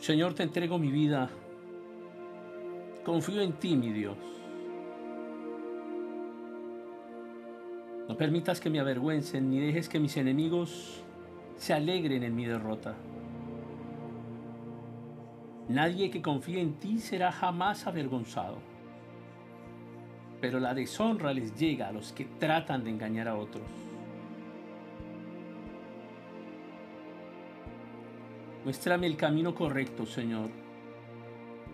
Señor, te entrego mi vida. Confío en ti, mi Dios. No permitas que me avergüencen ni dejes que mis enemigos se alegren en mi derrota. Nadie que confíe en ti será jamás avergonzado. Pero la deshonra les llega a los que tratan de engañar a otros. Muéstrame el camino correcto, Señor.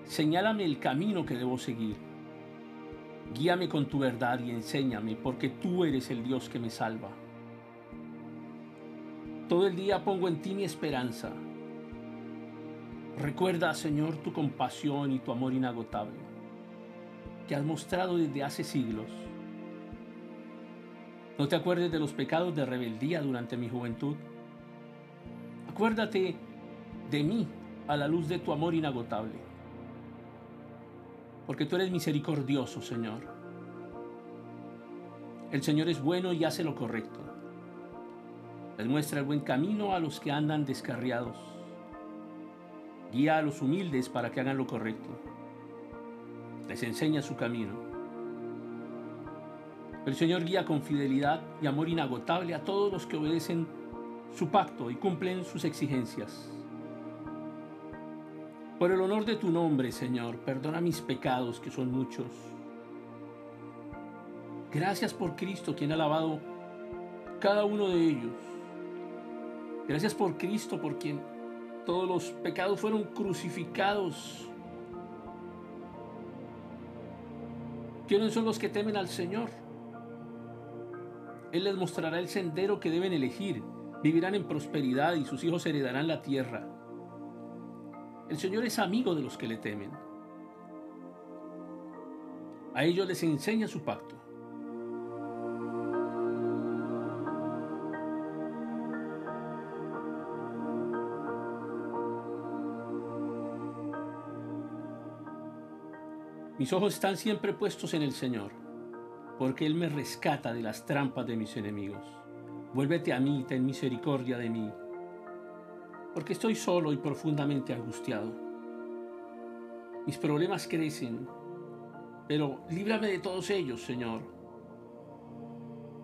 Señálame el camino que debo seguir. Guíame con tu verdad y enséñame, porque tú eres el Dios que me salva. Todo el día pongo en ti mi esperanza. Recuerda, Señor, tu compasión y tu amor inagotable, que has mostrado desde hace siglos. No te acuerdes de los pecados de rebeldía durante mi juventud. Acuérdate de mí a la luz de tu amor inagotable. Porque tú eres misericordioso, Señor. El Señor es bueno y hace lo correcto. Les muestra el buen camino a los que andan descarriados. Guía a los humildes para que hagan lo correcto. Les enseña su camino. El Señor guía con fidelidad y amor inagotable a todos los que obedecen su pacto y cumplen sus exigencias. Por el honor de tu nombre, Señor, perdona mis pecados, que son muchos. Gracias por Cristo, quien ha lavado cada uno de ellos. Gracias por Cristo, por quien todos los pecados fueron crucificados. ¿Quiénes son los que temen al Señor? Él les mostrará el sendero que deben elegir. Vivirán en prosperidad y sus hijos heredarán la tierra. El Señor es amigo de los que le temen. A ellos les enseña su pacto. Mis ojos están siempre puestos en el Señor, porque Él me rescata de las trampas de mis enemigos. Vuélvete a mí, ten misericordia de mí, porque estoy solo y profundamente angustiado. Mis problemas crecen, pero líbrame de todos ellos, Señor.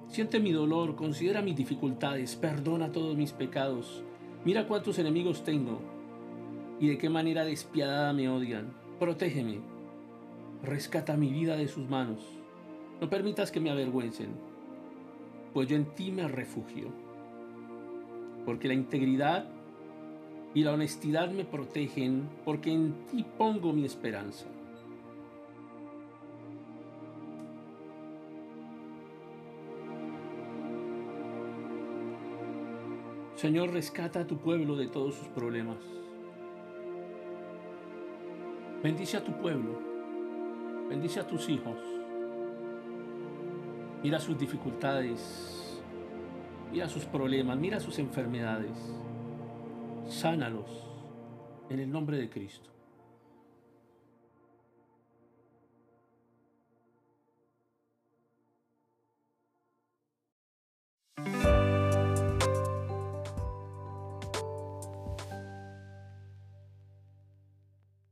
Siente mi dolor, considera mis dificultades, perdona todos mis pecados. Mira cuántos enemigos tengo y de qué manera despiadada me odian. Protégeme, rescata mi vida de sus manos. No permitas que me avergüencen, pues yo en ti me refugio. Porque la integridad y la honestidad me protegen porque en ti pongo mi esperanza. Señor, rescata a tu pueblo de todos sus problemas. Bendice a tu pueblo. Bendice a tus hijos. Mira sus dificultades. Mira sus problemas. Mira sus enfermedades sánalos en el nombre de Cristo.